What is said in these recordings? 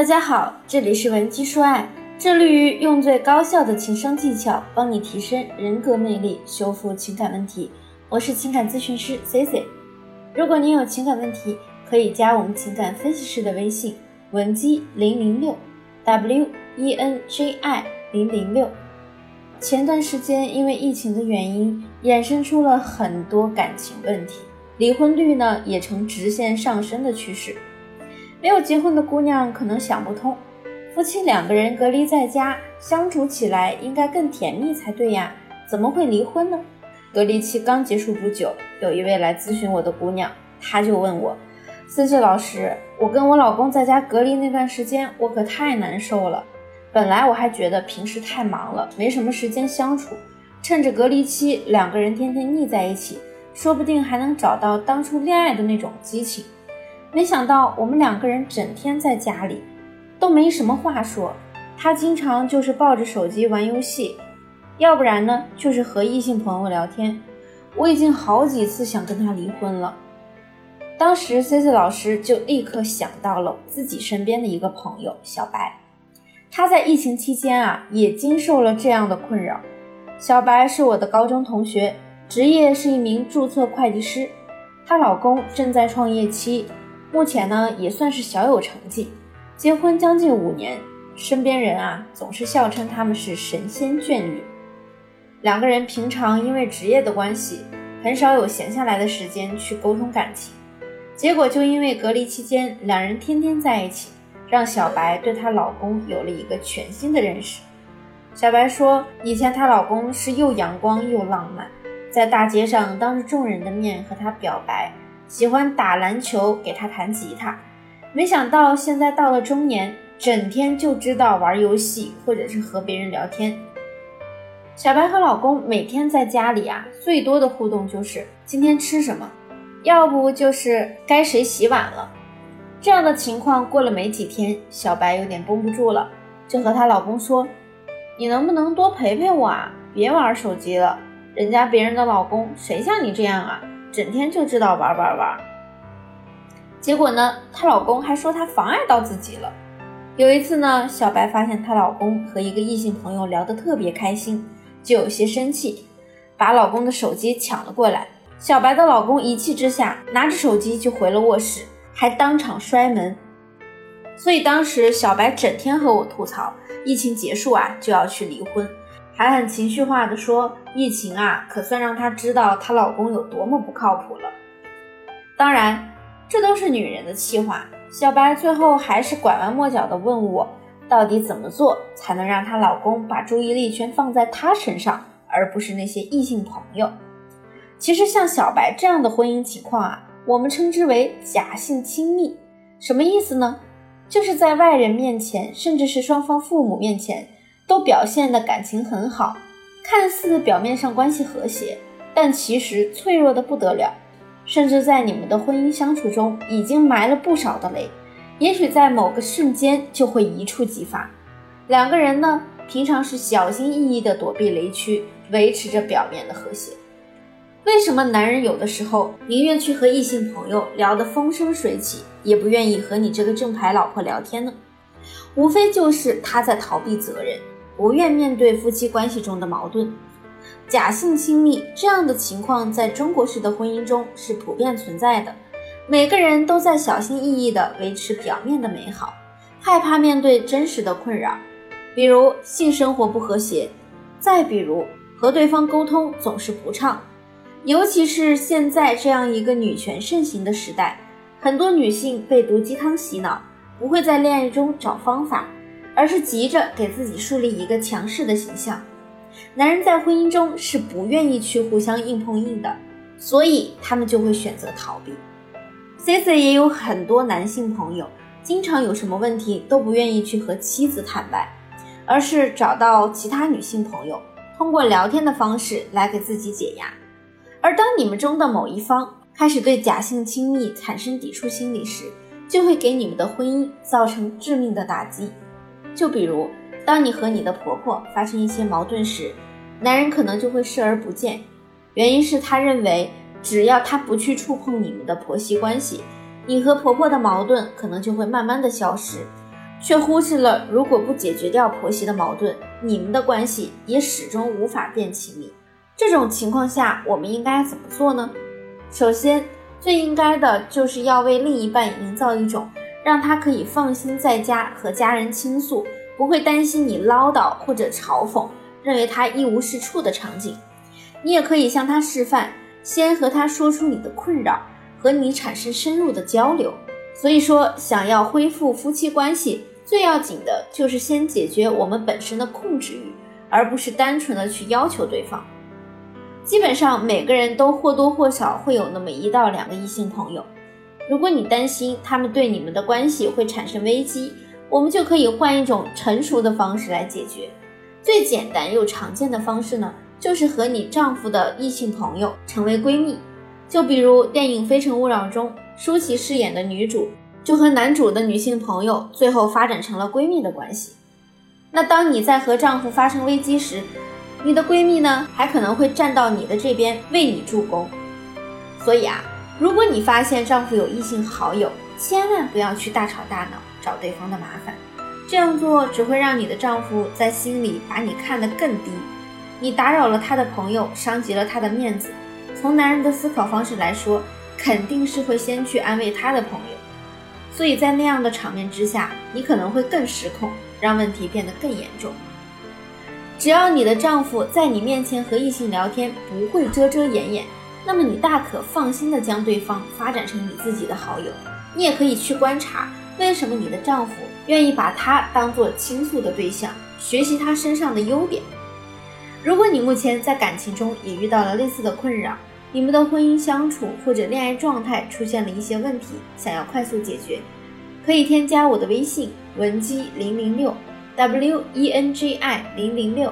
大家好，这里是文姬说爱，致力于用最高效的情商技巧帮你提升人格魅力，修复情感问题。我是情感咨询师 C C。如果您有情感问题，可以加我们情感分析师的微信文姬零零六 W E N J I 零零六。前段时间因为疫情的原因，衍生出了很多感情问题，离婚率呢也呈直线上升的趋势。没有结婚的姑娘可能想不通，夫妻两个人隔离在家相处起来应该更甜蜜才对呀，怎么会离婚呢？隔离期刚结束不久，有一位来咨询我的姑娘，她就问我：“思思老师，我跟我老公在家隔离那段时间，我可太难受了。本来我还觉得平时太忙了，没什么时间相处，趁着隔离期，两个人天天腻在一起，说不定还能找到当初恋爱的那种激情。”没想到我们两个人整天在家里都没什么话说，他经常就是抱着手机玩游戏，要不然呢就是和异性朋友聊天。我已经好几次想跟他离婚了。当时 C C 老师就立刻想到了自己身边的一个朋友小白，他在疫情期间啊也经受了这样的困扰。小白是我的高中同学，职业是一名注册会计师，她老公正在创业期。目前呢也算是小有成绩，结婚将近五年，身边人啊总是笑称他们是神仙眷侣。两个人平常因为职业的关系，很少有闲下来的时间去沟通感情，结果就因为隔离期间两人天天在一起，让小白对她老公有了一个全新的认识。小白说，以前她老公是又阳光又浪漫，在大街上当着众人的面和她表白。喜欢打篮球，给他弹吉他，没想到现在到了中年，整天就知道玩游戏或者是和别人聊天。小白和老公每天在家里啊，最多的互动就是今天吃什么，要不就是该谁洗碗了。这样的情况过了没几天，小白有点绷不住了，就和她老公说：“你能不能多陪陪我啊？别玩手机了，人家别人的老公谁像你这样啊？”整天就知道玩玩玩，结果呢，她老公还说她妨碍到自己了。有一次呢，小白发现她老公和一个异性朋友聊得特别开心，就有些生气，把老公的手机抢了过来。小白的老公一气之下，拿着手机就回了卧室，还当场摔门。所以当时小白整天和我吐槽，疫情结束啊就要去离婚。还很情绪化的说：“疫情啊，可算让她知道她老公有多么不靠谱了。”当然，这都是女人的气话。小白最后还是拐弯抹角的问我，到底怎么做才能让她老公把注意力全放在她身上，而不是那些异性朋友？其实像小白这样的婚姻情况啊，我们称之为假性亲密。什么意思呢？就是在外人面前，甚至是双方父母面前。都表现的感情很好，看似表面上关系和谐，但其实脆弱的不得了，甚至在你们的婚姻相处中已经埋了不少的雷，也许在某个瞬间就会一触即发。两个人呢，平常是小心翼翼的躲避雷区，维持着表面的和谐。为什么男人有的时候宁愿去和异性朋友聊得风生水起，也不愿意和你这个正牌老婆聊天呢？无非就是他在逃避责任。不愿面对夫妻关系中的矛盾，假性亲密这样的情况在中国式的婚姻中是普遍存在的。每个人都在小心翼翼地维持表面的美好，害怕面对真实的困扰，比如性生活不和谐，再比如和对方沟通总是不畅。尤其是现在这样一个女权盛行的时代，很多女性被毒鸡汤洗脑，不会在恋爱中找方法。而是急着给自己树立一个强势的形象。男人在婚姻中是不愿意去互相硬碰硬的，所以他们就会选择逃避。c i c 也有很多男性朋友，经常有什么问题都不愿意去和妻子坦白，而是找到其他女性朋友，通过聊天的方式来给自己解压。而当你们中的某一方开始对假性亲密产生抵触心理时，就会给你们的婚姻造成致命的打击。就比如，当你和你的婆婆发生一些矛盾时，男人可能就会视而不见，原因是他认为只要他不去触碰你们的婆媳关系，你和婆婆的矛盾可能就会慢慢的消失。却忽视了如果不解决掉婆媳的矛盾，你们的关系也始终无法变亲密。这种情况下，我们应该怎么做呢？首先，最应该的就是要为另一半营造一种让他可以放心在家和家人倾诉，不会担心你唠叨或者嘲讽，认为他一无是处的场景。你也可以向他示范，先和他说出你的困扰，和你产生深入的交流。所以说，想要恢复夫妻关系，最要紧的就是先解决我们本身的控制欲，而不是单纯的去要求对方。基本上每个人都或多或少会有那么一到两个异性朋友。如果你担心他们对你们的关系会产生危机，我们就可以换一种成熟的方式来解决。最简单又常见的方式呢，就是和你丈夫的异性朋友成为闺蜜。就比如电影《非诚勿扰》中，舒淇饰演的女主就和男主的女性朋友最后发展成了闺蜜的关系。那当你在和丈夫发生危机时，你的闺蜜呢，还可能会站到你的这边为你助攻。所以啊，如果你发现丈夫有异性好友，千万不要去大吵大闹，找对方的麻烦。这样做只会让你的丈夫在心里把你看得更低。你打扰了他的朋友，伤及了他的面子。从男人的思考方式来说，肯定是会先去安慰他的朋友。所以在那样的场面之下，你可能会更失控，让问题变得更严重。只要你的丈夫在你面前和异性聊天不会遮遮掩掩，那么你大可放心的将对方发展成你自己的好友。你也可以去观察，为什么你的丈夫愿意把他当做倾诉的对象，学习他身上的优点。如果你目前在感情中也遇到了类似的困扰，你们的婚姻相处或者恋爱状态出现了一些问题，想要快速解决，可以添加我的微信文姬零零六。w e n g i 零零六，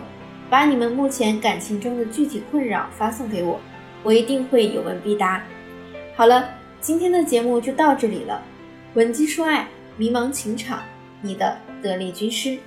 把你们目前感情中的具体困扰发送给我，我一定会有问必答。好了，今天的节目就到这里了。闻鸡说爱，迷茫情场，你的得力军师。